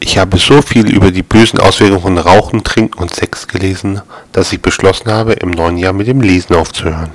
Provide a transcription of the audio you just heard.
Ich habe so viel über die bösen Auswirkungen von Rauchen, Trinken und Sex gelesen, dass ich beschlossen habe, im neuen Jahr mit dem Lesen aufzuhören.